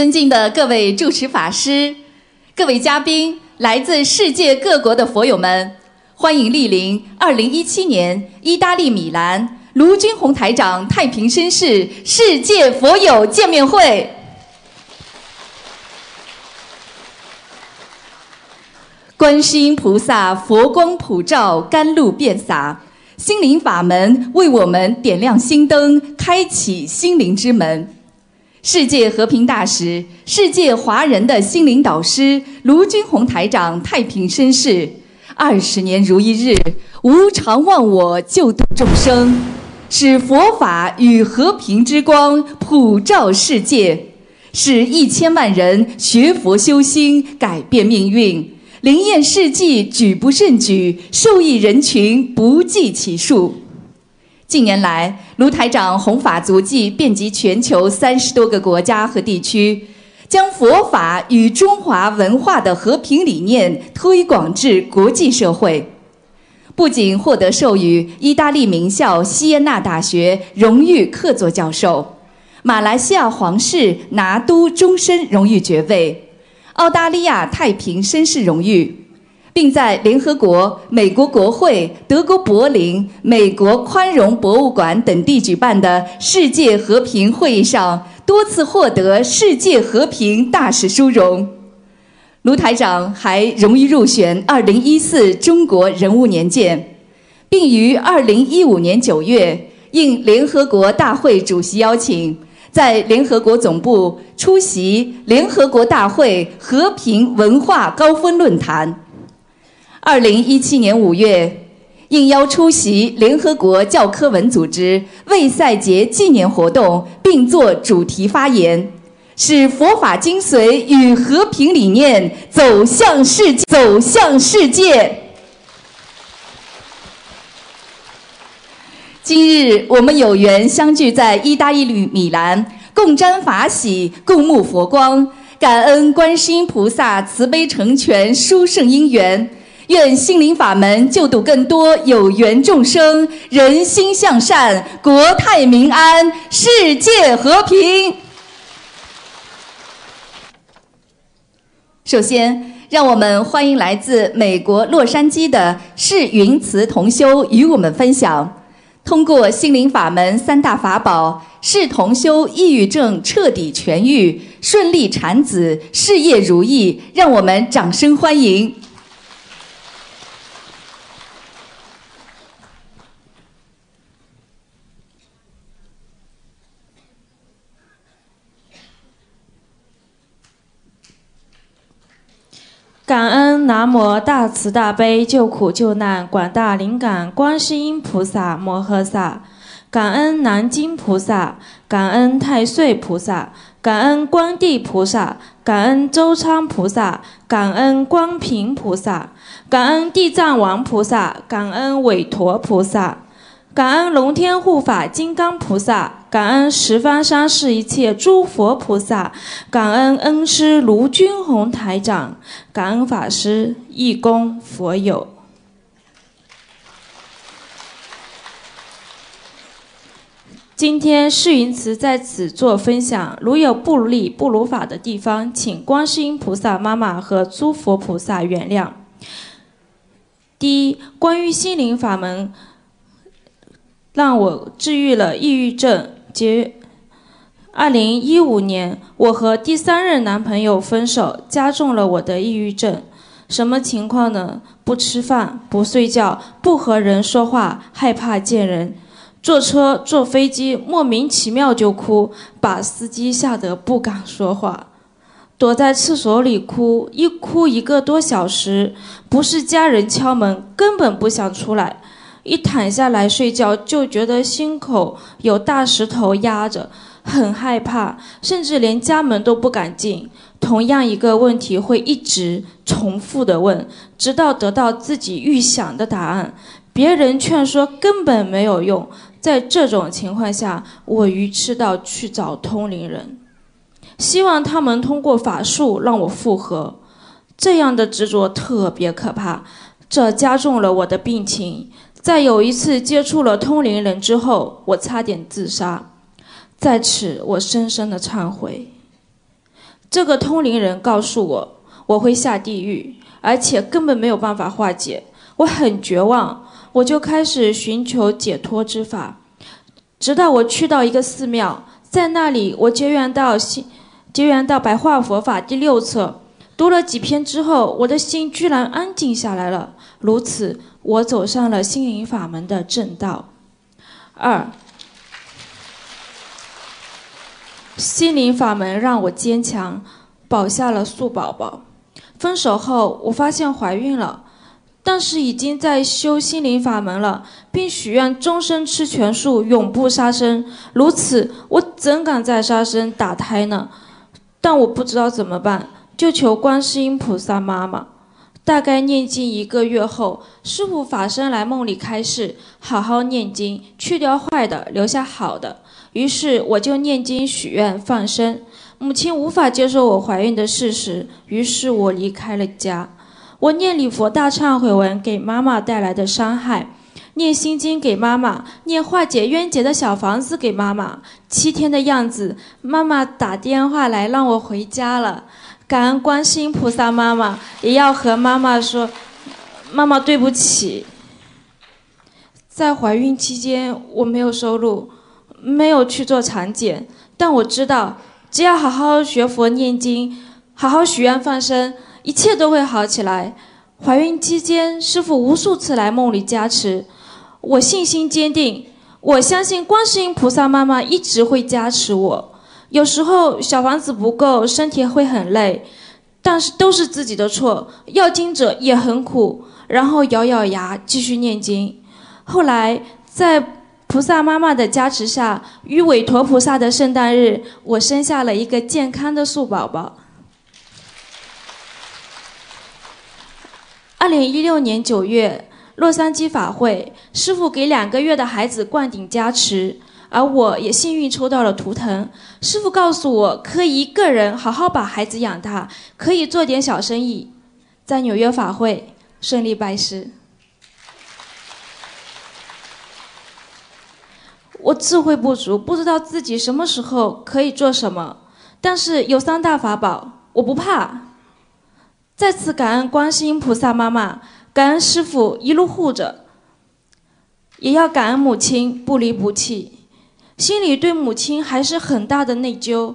尊敬的各位主持法师、各位嘉宾、来自世界各国的佛友们，欢迎莅临2017年意大利米兰卢军宏台长太平绅士世界佛友见面会。观世音菩萨佛光普照，甘露遍洒，心灵法门为我们点亮心灯，开启心灵之门。世界和平大使、世界华人的心灵导师卢军宏台长太平绅士，二十年如一日，无常忘我，救度众生，使佛法与和平之光普照世界，使一千万人学佛修心，改变命运，灵验事迹举不胜举，受益人群不计其数。近年来，卢台长弘法足迹遍及全球三十多个国家和地区，将佛法与中华文化的和平理念推广至国际社会。不仅获得授予意大利名校锡耶纳大学荣誉客座教授，马来西亚皇室拿督终身荣誉爵位，澳大利亚太平绅士荣誉。并在联合国、美国国会、德国柏林、美国宽容博物馆等地举办的世界和平会议上多次获得世界和平大使殊荣。卢台长还荣誉入选2014中国人物年鉴，并于2015年9月应联合国大会主席邀请，在联合国总部出席联合国大会和平文化高峰论坛。二零一七年五月，应邀出席联合国教科文组织卫赛节纪念活动，并作主题发言，使佛法精髓与和平理念走向世界。走向世界。今日我们有缘相聚在意大利米兰，共沾法喜，共沐佛光，感恩观世音菩萨慈悲成全殊胜因缘。愿心灵法门救度更多有缘众生，人心向善，国泰民安，世界和平。首先，让我们欢迎来自美国洛杉矶的释云慈同修与我们分享，通过心灵法门三大法宝，释同修抑郁症彻底痊愈，顺利产子，事业如意，让我们掌声欢迎。感恩南无大慈大悲救苦救难广大灵感观世音菩萨摩诃萨，感恩南京菩萨，感恩太岁菩萨，感恩观地菩萨，感恩周昌菩萨，感恩光平菩萨，感恩地藏王菩萨，感恩韦陀菩萨。感恩龙天护法金刚菩萨，感恩十方三世一切诸佛菩萨，感恩恩师卢军宏台长，感恩法师、义工、佛友。今天释云慈在此做分享，如有不如理、不如法的地方，请观世音菩萨妈妈和诸佛菩萨原谅。第一，关于心灵法门。让我治愈了抑郁症。结，二零一五年，我和第三任男朋友分手，加重了我的抑郁症。什么情况呢？不吃饭，不睡觉，不和人说话，害怕见人。坐车、坐飞机，莫名其妙就哭，把司机吓得不敢说话。躲在厕所里哭，一哭一个多小时，不是家人敲门，根本不想出来。一躺下来睡觉，就觉得心口有大石头压着，很害怕，甚至连家门都不敢进。同样一个问题会一直重复的问，直到得到自己预想的答案。别人劝说根本没有用。在这种情况下，我愚痴到去找通灵人，希望他们通过法术让我复合。这样的执着特别可怕，这加重了我的病情。在有一次接触了通灵人之后，我差点自杀，在此我深深的忏悔。这个通灵人告诉我，我会下地狱，而且根本没有办法化解。我很绝望，我就开始寻求解脱之法。直到我去到一个寺庙，在那里我结缘到新，结缘到白话佛法第六册，读了几篇之后，我的心居然安静下来了。如此，我走上了心灵法门的正道。二，心灵法门让我坚强，保下了素宝宝。分手后，我发现怀孕了。但是已经在修心灵法门了，并许愿终身吃全素，永不杀生。如此，我怎敢再杀生打胎呢？但我不知道怎么办，就求观世音菩萨妈妈。大概念经一个月后，师父法身来梦里开示：好好念经，去掉坏的，留下好的。于是我就念经许愿放生。母亲无法接受我怀孕的事实，于是我离开了家。我念礼佛大忏悔文给妈妈带来的伤害，念心经给妈妈，念化解冤结的小房子给妈妈。七天的样子，妈妈打电话来让我回家了。感恩观世音菩萨，妈妈也要和妈妈说，妈妈对不起。在怀孕期间，我没有收入，没有去做产检，但我知道，只要好好学佛念经，好好许愿放生。一切都会好起来。怀孕期间，师傅无数次来梦里加持，我信心坚定，我相信观世音菩萨妈妈一直会加持我。有时候小房子不够，身体会很累，但是都是自己的错。要经者也很苦，然后咬咬牙继续念经。后来在菩萨妈妈的加持下，与韦陀菩萨的圣诞日，我生下了一个健康的素宝宝。二零一六年九月，洛杉矶法会，师傅给两个月的孩子灌顶加持，而我也幸运抽到了图腾。师傅告诉我，可以一个人好好把孩子养大，可以做点小生意。在纽约法会顺利拜师。我智慧不足，不知道自己什么时候可以做什么，但是有三大法宝，我不怕。再次感恩观世音菩萨妈妈，感恩师傅一路护着，也要感恩母亲不离不弃。心里对母亲还是很大的内疚。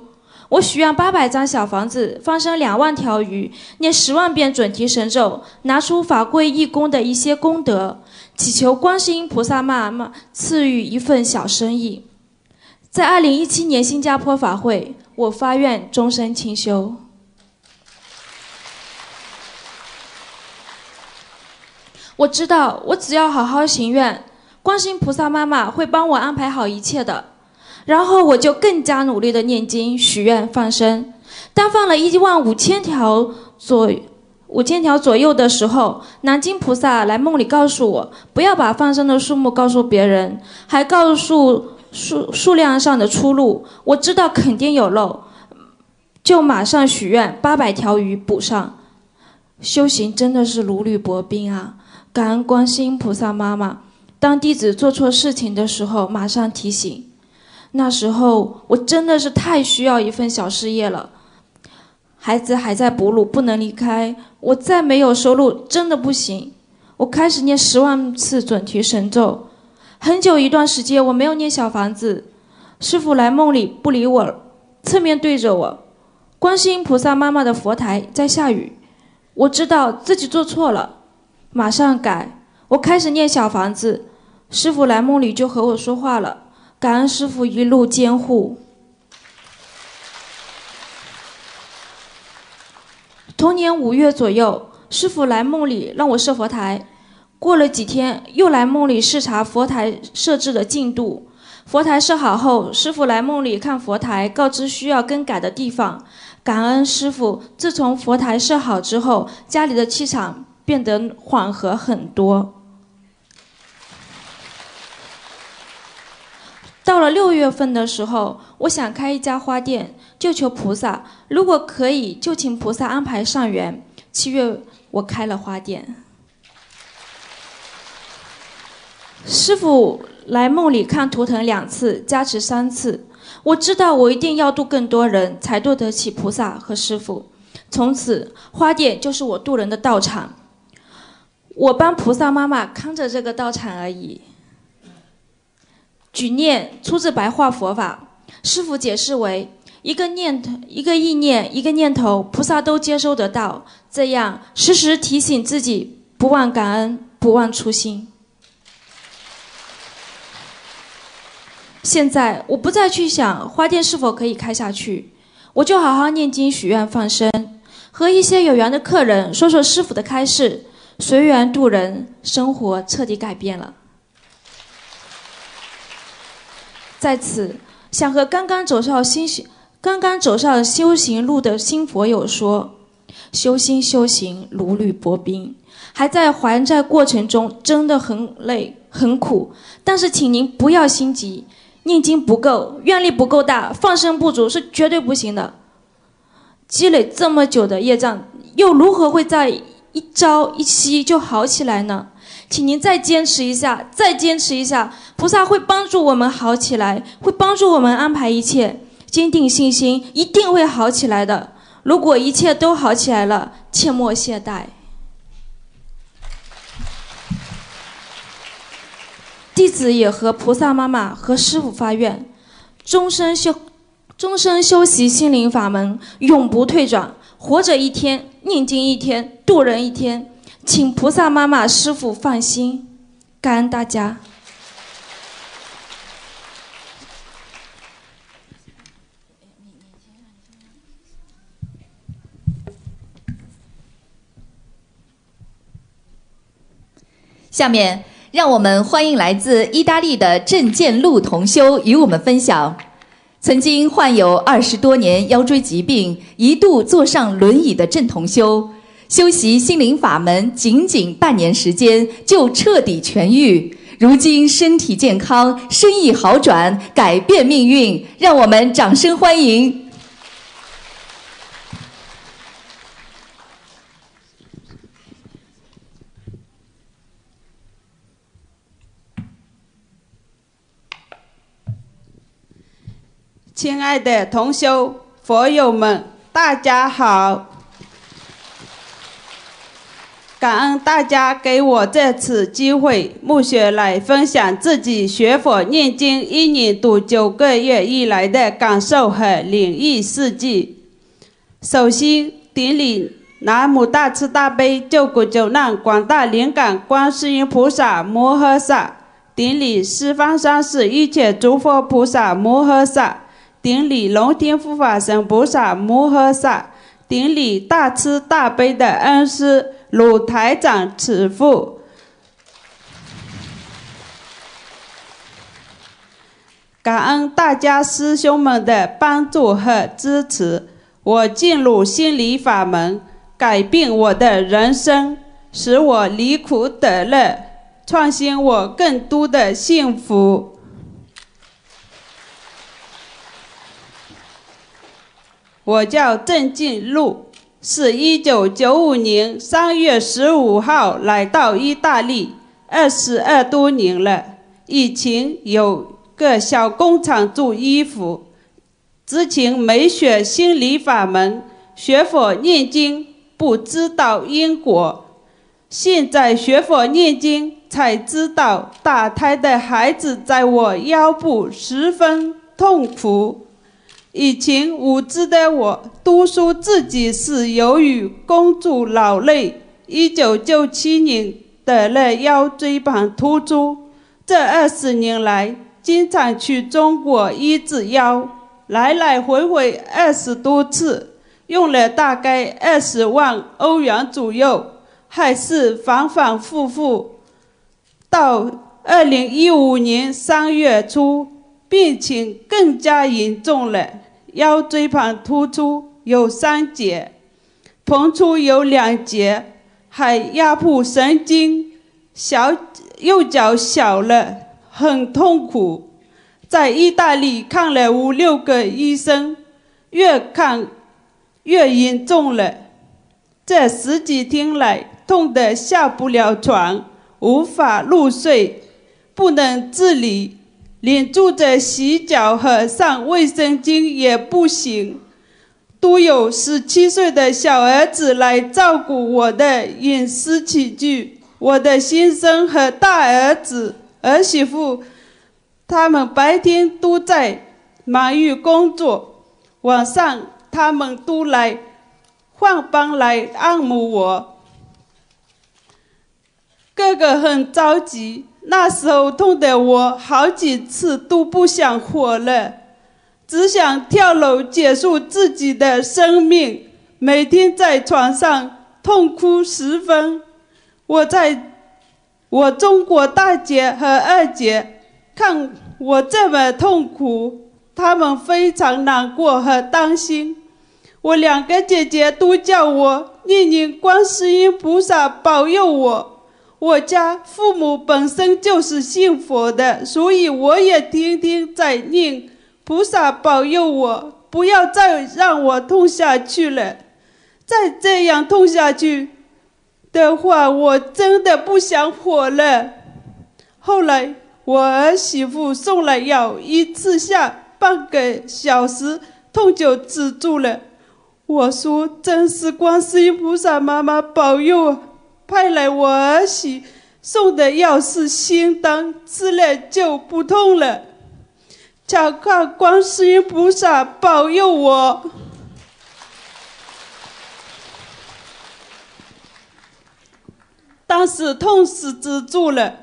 我许愿八百张小房子，放生两万条鱼，念十万遍准提神咒，拿出法贵义工的一些功德，祈求观世音菩萨妈妈赐予一份小生意。在二零一七年新加坡法会，我发愿终身清修。我知道，我只要好好行愿，观世音菩萨妈妈会帮我安排好一切的。然后我就更加努力的念经、许愿、放生。当放了一万五千条左五千条左右的时候，南京菩萨来梦里告诉我，不要把放生的数目告诉别人，还告诉数数量上的出入。我知道肯定有漏，就马上许愿八百条鱼补上。修行真的是如履薄冰啊！感恩观世音菩萨妈妈，当弟子做错事情的时候，马上提醒。那时候我真的是太需要一份小事业了，孩子还在哺乳，不能离开。我再没有收入，真的不行。我开始念十万次准提神咒，很久一段时间我没有念小房子。师傅来梦里不理我，侧面对着我。观世音菩萨妈妈的佛台在下雨，我知道自己做错了。马上改，我开始念小房子，师傅来梦里就和我说话了，感恩师傅一路监护。同年五月左右，师傅来梦里让我设佛台，过了几天又来梦里视察佛台设置的进度。佛台设好后，师傅来梦里看佛台，告知需要更改的地方。感恩师傅，自从佛台设好之后，家里的气场。变得缓和很多。到了六月份的时候，我想开一家花店，就求菩萨，如果可以，就请菩萨安排上缘。七月，我开了花店。师傅来梦里看图腾两次，加持三次。我知道我一定要渡更多人，才对得起菩萨和师傅。从此，花店就是我渡人的道场。我帮菩萨妈妈看着这个道场而已。举念出自白话佛法，师傅解释为一个念头、一个意念、一个念头，菩萨都接收得到。这样时时提醒自己，不忘感恩，不忘初心。现在我不再去想花店是否可以开下去，我就好好念经、许愿、放生，和一些有缘的客人说说师傅的开示，随缘度人，生活彻底改变了。在此，想和刚刚走上新刚刚走上修行路的新佛友说：修心修行如履薄冰，还在还债过程中，真的很累很苦，但是请您不要心急。念经不够，愿力不够大，放生不足是绝对不行的。积累这么久的业障，又如何会在一朝一夕就好起来呢？请您再坚持一下，再坚持一下，菩萨会帮助我们好起来，会帮助我们安排一切。坚定信心，一定会好起来的。如果一切都好起来了，切莫懈怠。弟子也和菩萨妈妈和师父发愿，终身修，终身修习心灵法门，永不退转。活着一天，念经一天，度人一天，请菩萨妈妈、师傅放心。感恩大家。下面。让我们欢迎来自意大利的郑建路同修与我们分享，曾经患有二十多年腰椎疾病，一度坐上轮椅的郑同修，修习心灵法门仅仅半年时间就彻底痊愈，如今身体健康，生意好转，改变命运，让我们掌声欢迎。亲爱的同修佛友们，大家好！感恩大家给我这次机会，暮雪来分享自己学佛念经一年多九个月以来的感受和灵异事迹。首先，顶礼南无大慈大悲救苦救难广大灵感观世音菩萨摩诃萨，顶礼十方三世一切诸佛菩萨摩诃萨。顶礼龙天护法神菩萨摩诃萨，顶礼大慈大悲的恩师鲁台长慈父，感恩大家师兄们的帮助和支持，我进入心理法门，改变我的人生，使我离苦得乐，创新我更多的幸福。我叫郑进禄，是一九九五年三月十五号来到意大利，二十二多年了。以前有个小工厂做衣服，之前没学心理法门，学佛念经不知道因果，现在学佛念经才知道，打胎的孩子在我腰部十分痛苦。以前无知的我，都说自己是由于工作劳累。一九九七年得了腰椎盘突出，这二十年来经常去中国医治腰，来来回回二十多次，用了大概二十万欧元左右，还是反反复复。到二零一五年三月初，病情更加严重了。腰椎盘突出有三节，膨出有两节，还压迫神经，小右脚小了，很痛苦。在意大利看了五六个医生，越看越严重了。这十几天来，痛得下不了床，无法入睡，不能自理，连住着洗脚和上卫生巾也不行，都有十七岁的小儿子来照顾我的饮食起居。我的先生和大儿子、儿媳妇，他们白天都在忙于工作，晚上他们都来换班来按摩我。哥哥很着急，那时候痛得我好几次都不想活了，只想跳楼结束自己的生命，每天在床上痛哭十分。我在我中国大姐和二姐看我这么痛苦，他们非常难过和担心。我两个姐姐都叫我念念观世音菩萨保佑我。我家父母本身就是信佛的，所以我也天天在念菩萨保佑我，不要再让我痛下去了。再这样痛下去。的话，我真的不想活了。后来我儿媳妇送了药，一次下半个小时，痛就止住了。我说：“真是观世音菩萨妈妈保佑，派来我儿媳送的药是仙丹，吃了就不痛了。巧靠观世音菩萨保佑我。”但是痛死止住了，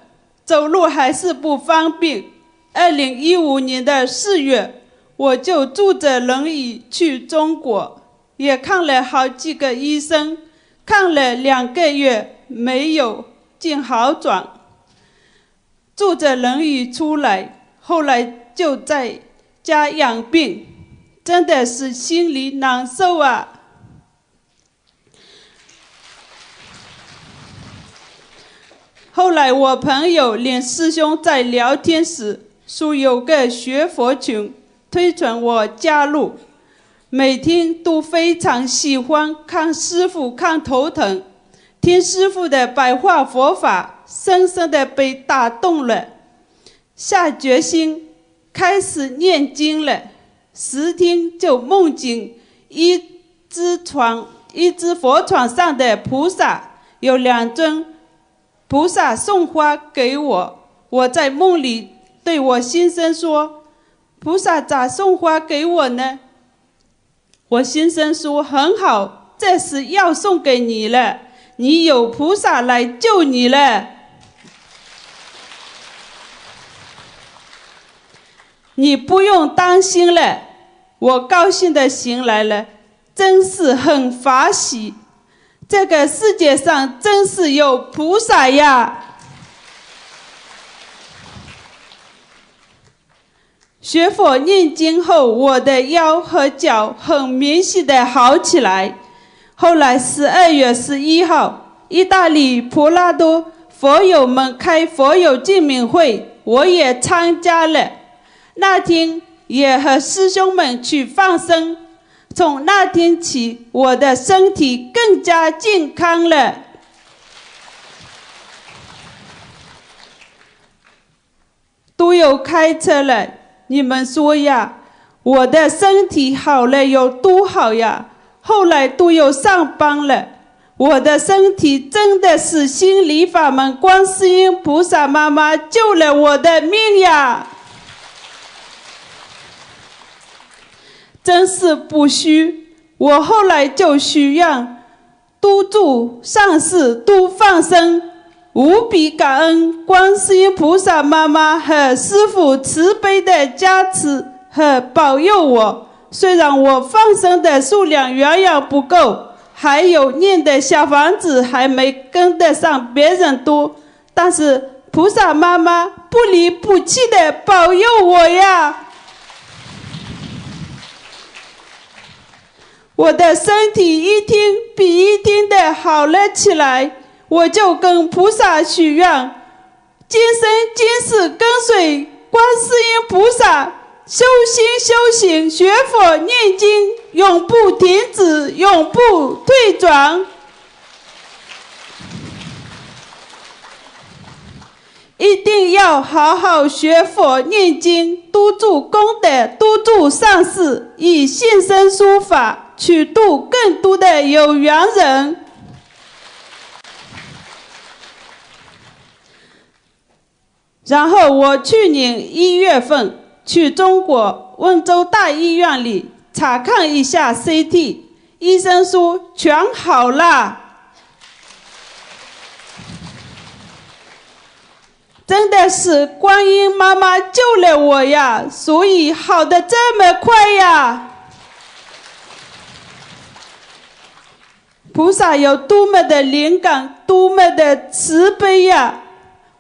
走路还是不方便。二零一五年的四月，我就坐着轮椅去中国，也看了好几个医生，看了两个月没有见好转，住着轮椅出来，后来就在家养病，真的是心里难受啊。后来我朋友连师兄在聊天时说有个学佛群，推荐我加入，每天都非常喜欢看师傅看头疼，听师傅的白话佛法，深深的被打动了，下决心开始念经了。十天就梦见一只床，一只佛床上的菩萨有两尊。菩萨送花给我，我在梦里对我先生说：“菩萨咋送花给我呢？”我先生说：“很好，这是要送给你了，你有菩萨来救你了，你不用担心了。”我高兴的醒来了，真是很法喜。这个世界上真是有菩萨呀！学佛念经后，我的腰和脚很明显的好起来。后来十二月十一号，意大利普拉多佛友们开佛友见面会，我也参加了。那天也和师兄们去放生。从那天起，我的身体更加健康了。都有开车了，你们说呀，我的身体好了有多好呀？后来都有上班了，我的身体真的是心理法门观世音菩萨妈妈救了我的命呀！真是不虚，我后来就许愿，多做善事，多放生，无比感恩观世音菩萨妈妈和师父慈悲的加持和保佑我。虽然我放生的数量远远不够，还有念的小房子还没跟得上别人多，但是菩萨妈妈不离不弃的保佑我呀。我的身体一天比一天的好了起来，我就跟菩萨许愿，今生今世跟随观世音菩萨修心修行学佛念经，永不停止，永不退转。一定要好好学佛念经，督助功德，督助上师，以现身说法，去度更多的有缘人。然后我去年一月份去中国温州大医院里查看一下 CT，医生说全好了。真的是观音妈妈救了我呀，所以好的这么快呀！菩萨有多么的灵感，多么的慈悲呀！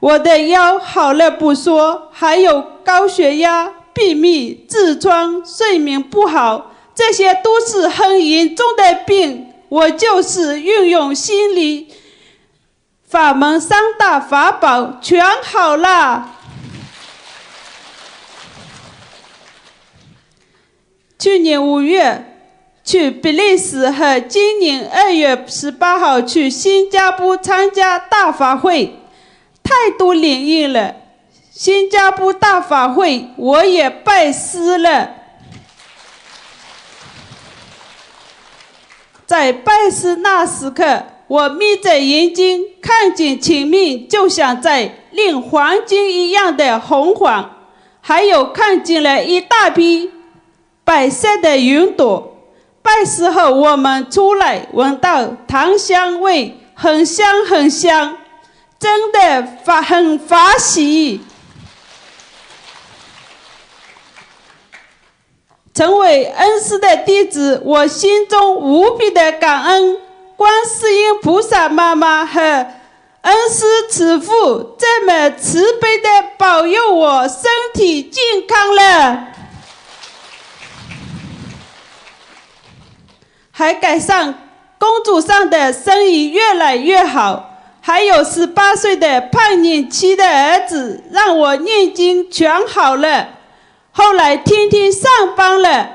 我的腰好了不说，还有高血压、便秘、痔疮、睡眠不好，这些都是很严重的病。我就是运用心理。法门三大法宝全好了。去年五月去比利时，和今年二月十八号去新加坡参加大法会，太多灵验了。新加坡大法会我也拜师了，在拜师那时刻。我眯着眼睛看见前面，就像在炼黄金一样的红黄，还有看见了一大批白色的云朵。拜师后，我们出来闻到檀香味，很香很香，真的发很发喜。成为恩师的弟子，我心中无比的感恩。观世音菩萨妈妈和恩师慈父这么慈悲的保佑我身体健康了，还赶上工作上的生意越来越好，还有十八岁的叛逆期的儿子让我念经全好了，后来天天上班了。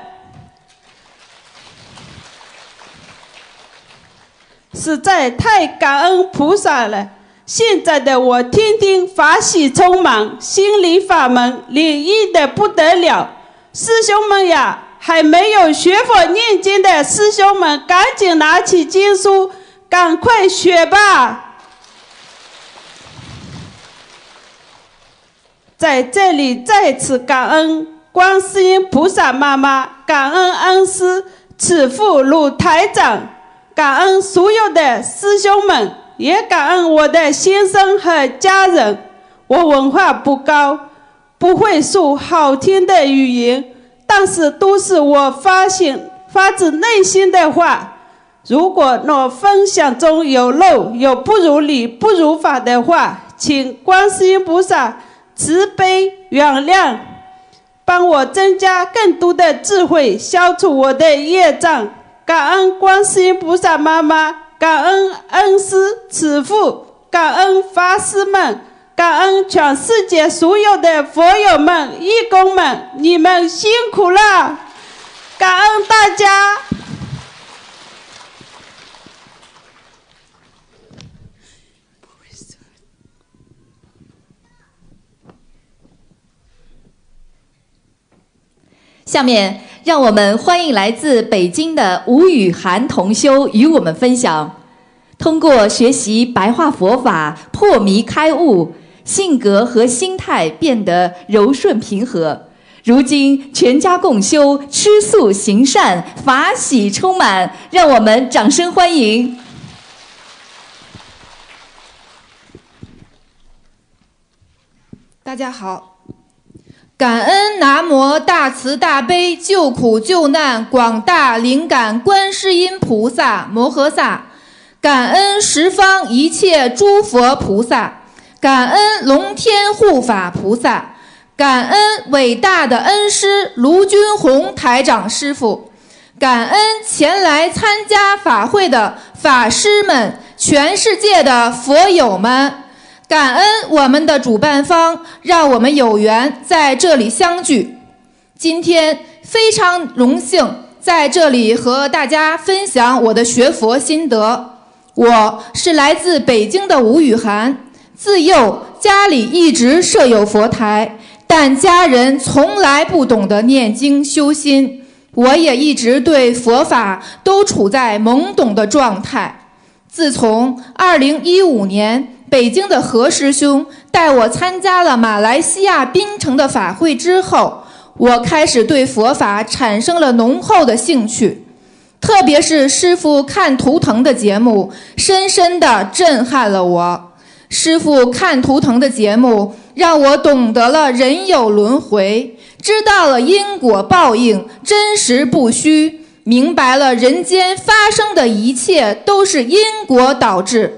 实在太感恩菩萨了！现在的我天天法喜充满，心灵法门灵异的不得了。师兄们呀，还没有学佛念经的师兄们，赶紧拿起经书，赶快学吧！在这里再次感恩观世音菩萨妈妈，感恩恩师慈父鲁台长。感恩所有的师兄们，也感恩我的先生和家人。我文化不高，不会说好听的语言，但是都是我发现发自内心的话。如果我分享中有漏、有不如理、不如法的话，请观世音菩萨慈悲原谅，帮我增加更多的智慧，消除我的业障。感恩观世音菩萨妈妈，感恩恩师慈父，感恩法师们，感恩全世界所有的佛友们、义工们，你们辛苦了！感恩大家。下面。让我们欢迎来自北京的吴雨涵同修与我们分享，通过学习白话佛法破迷开悟，性格和心态变得柔顺平和。如今全家共修，吃素行善，法喜充满。让我们掌声欢迎！大家好。感恩南无大慈大悲救苦救难广大灵感观世音菩萨摩诃萨，感恩十方一切诸佛菩萨，感恩龙天护法菩萨，感恩伟大的恩师卢军宏台长师傅，感恩前来参加法会的法师们，全世界的佛友们。感恩我们的主办方，让我们有缘在这里相聚。今天非常荣幸在这里和大家分享我的学佛心得。我是来自北京的吴雨涵，自幼家里一直设有佛台，但家人从来不懂得念经修心，我也一直对佛法都处在懵懂的状态。自从2015年北京的何师兄带我参加了马来西亚槟城的法会之后，我开始对佛法产生了浓厚的兴趣。特别是师傅看图腾的节目，深深地震撼了我。师傅看图腾的节目，让我懂得了人有轮回，知道了因果报应真实不虚，明白了人间发生的一切都是因果导致。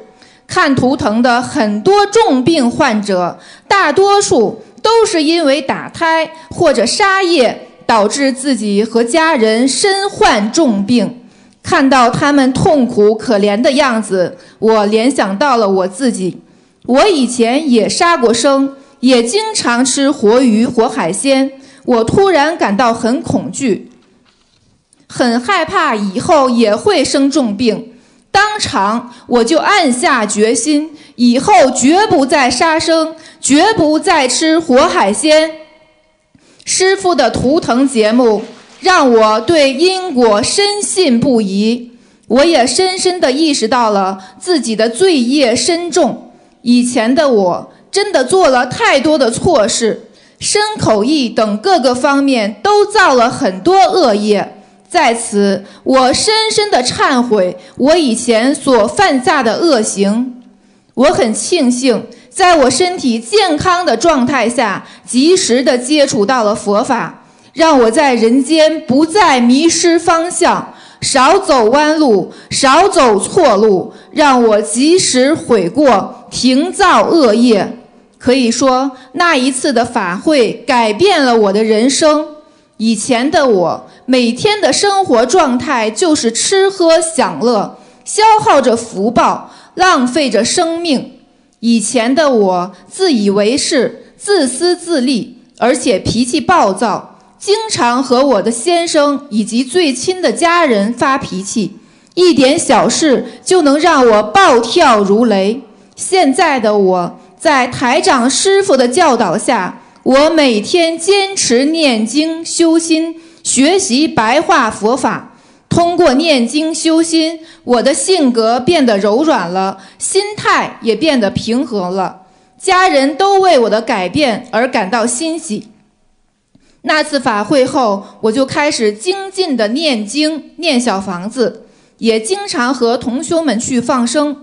看图腾的很多重病患者，大多数都是因为打胎或者杀业。导致自己和家人身患重病，看到他们痛苦可怜的样子，我联想到了我自己。我以前也杀过生，也经常吃活鱼、活海鲜。我突然感到很恐惧，很害怕以后也会生重病。当场我就暗下决心，以后绝不再杀生，绝不再吃活海鲜。师傅的图腾节目让我对因果深信不疑，我也深深地意识到了自己的罪业深重。以前的我真的做了太多的错事，身口意等各个方面都造了很多恶业。在此，我深深地忏悔我以前所犯下的恶行。我很庆幸。在我身体健康的状态下，及时的接触到了佛法，让我在人间不再迷失方向，少走弯路，少走错路，让我及时悔过，停造恶业。可以说，那一次的法会改变了我的人生。以前的我，每天的生活状态就是吃喝享乐，消耗着福报，浪费着生命。以前的我自以为是、自私自利，而且脾气暴躁，经常和我的先生以及最亲的家人发脾气，一点小事就能让我暴跳如雷。现在的我在台长师傅的教导下，我每天坚持念经修心，学习白话佛法。通过念经修心，我的性格变得柔软了，心态也变得平和了。家人都为我的改变而感到欣喜。那次法会后，我就开始精进的念经、念小房子，也经常和同修们去放生。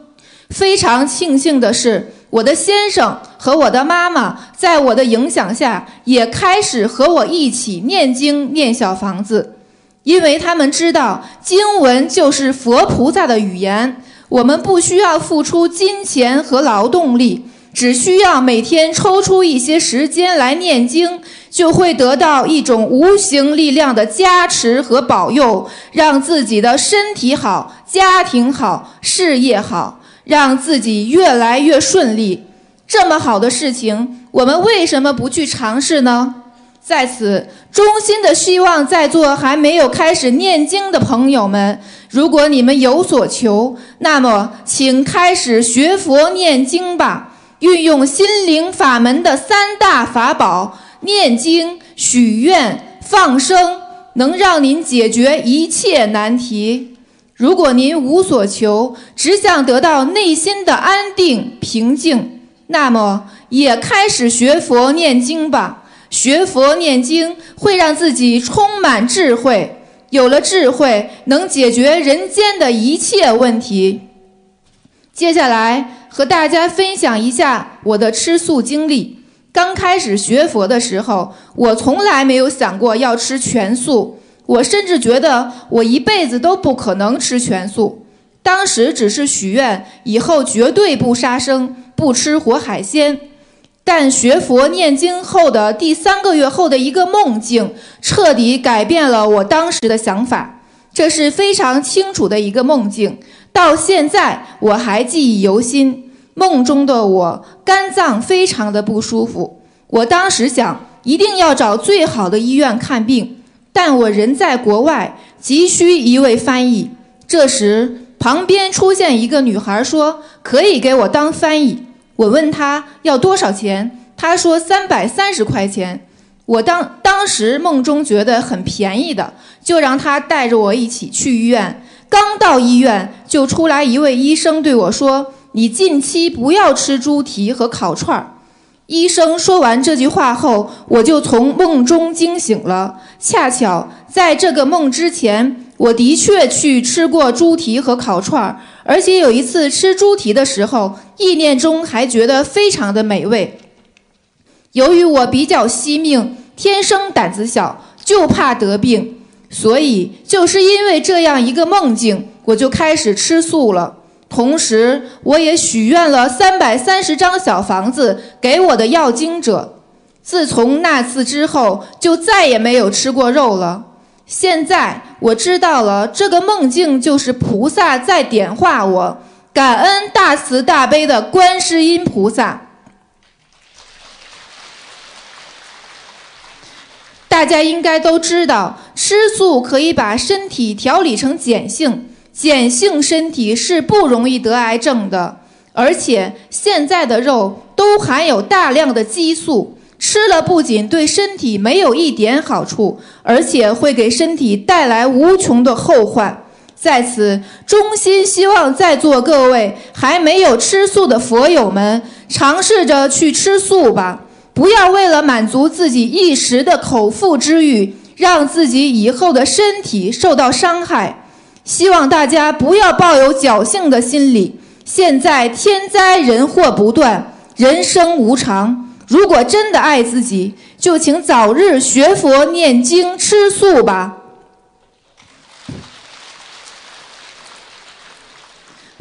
非常庆幸的是，我的先生和我的妈妈在我的影响下，也开始和我一起念经、念小房子。因为他们知道经文就是佛菩萨的语言，我们不需要付出金钱和劳动力，只需要每天抽出一些时间来念经，就会得到一种无形力量的加持和保佑，让自己的身体好、家庭好、事业好，让自己越来越顺利。这么好的事情，我们为什么不去尝试呢？在此，衷心的希望在座还没有开始念经的朋友们，如果你们有所求，那么请开始学佛念经吧。运用心灵法门的三大法宝——念经、许愿、放生，能让您解决一切难题。如果您无所求，只想得到内心的安定平静，那么也开始学佛念经吧。学佛念经会让自己充满智慧，有了智慧能解决人间的一切问题。接下来和大家分享一下我的吃素经历。刚开始学佛的时候，我从来没有想过要吃全素，我甚至觉得我一辈子都不可能吃全素。当时只是许愿，以后绝对不杀生，不吃活海鲜。但学佛念经后的第三个月后的一个梦境，彻底改变了我当时的想法。这是非常清楚的一个梦境，到现在我还记忆犹新。梦中的我肝脏非常的不舒服，我当时想一定要找最好的医院看病，但我人在国外，急需一位翻译。这时旁边出现一个女孩说：“可以给我当翻译。”我问她要多少钱，她说三百三十块钱。我当当时梦中觉得很便宜的，就让她带着我一起去医院。刚到医院，就出来一位医生对我说：“你近期不要吃猪蹄和烤串儿。”医生说完这句话后，我就从梦中惊醒了。恰巧在这个梦之前，我的确去吃过猪蹄和烤串儿，而且有一次吃猪蹄的时候，意念中还觉得非常的美味。由于我比较惜命，天生胆子小，就怕得病。所以，就是因为这样一个梦境，我就开始吃素了。同时，我也许愿了三百三十张小房子给我的要经者。自从那次之后，就再也没有吃过肉了。现在我知道了，这个梦境就是菩萨在点化我，感恩大慈大悲的观世音菩萨。大家应该都知道，吃素可以把身体调理成碱性，碱性身体是不容易得癌症的。而且现在的肉都含有大量的激素，吃了不仅对身体没有一点好处，而且会给身体带来无穷的后患。在此，衷心希望在座各位还没有吃素的佛友们，尝试着去吃素吧。不要为了满足自己一时的口腹之欲，让自己以后的身体受到伤害。希望大家不要抱有侥幸的心理。现在天灾人祸不断，人生无常。如果真的爱自己，就请早日学佛、念经、吃素吧。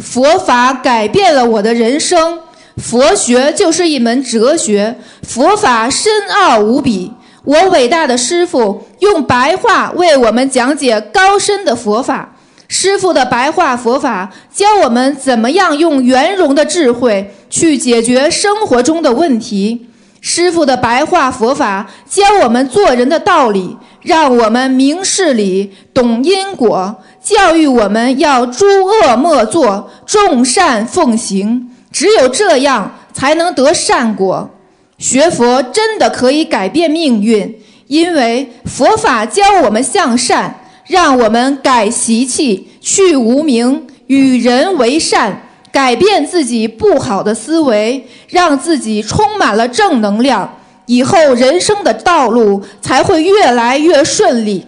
佛法改变了我的人生。佛学就是一门哲学，佛法深奥无比。我伟大的师父用白话为我们讲解高深的佛法。师父的白话佛法教我们怎么样用圆融的智慧去解决生活中的问题。师父的白话佛法教我们做人的道理，让我们明事理、懂因果，教育我们要诸恶莫作，众善奉行。只有这样才能得善果。学佛真的可以改变命运，因为佛法教我们向善，让我们改习气、去无名、与人为善，改变自己不好的思维，让自己充满了正能量，以后人生的道路才会越来越顺利。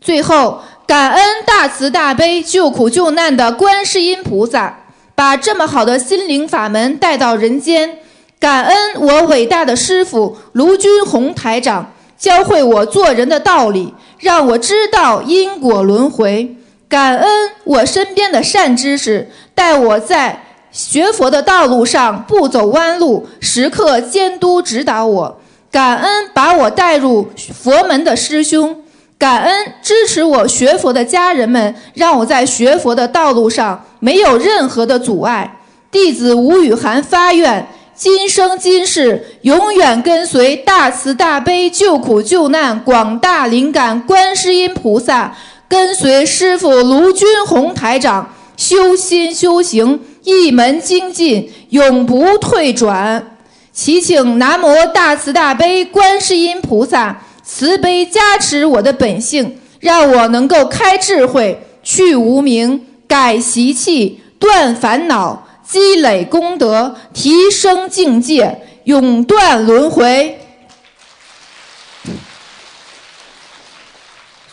最后，感恩大慈大悲、救苦救难的观世音菩萨。把这么好的心灵法门带到人间，感恩我伟大的师父卢军宏台长教会我做人的道理，让我知道因果轮回。感恩我身边的善知识，带我在学佛的道路上不走弯路，时刻监督指导我。感恩把我带入佛门的师兄。感恩支持我学佛的家人们，让我在学佛的道路上没有任何的阻碍。弟子吴雨涵发愿，今生今世永远跟随大慈大悲救苦救难广大灵感观世音菩萨，跟随师父卢军宏台长修心修行，一门精进，永不退转。祈请南无大慈大悲观世音菩萨。慈悲加持我的本性，让我能够开智慧、去无明、改习气、断烦恼、积累功德、提升境界、永断轮回。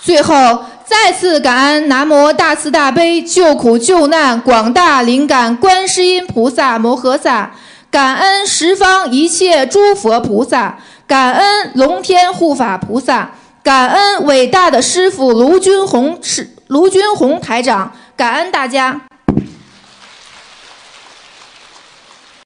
最后，再次感恩南无大慈大悲救苦救难广大灵感观世音菩萨摩诃萨，感恩十方一切诸佛菩萨。感恩龙天护法菩萨，感恩伟大的师父卢军宏师卢军宏台长，感恩大家。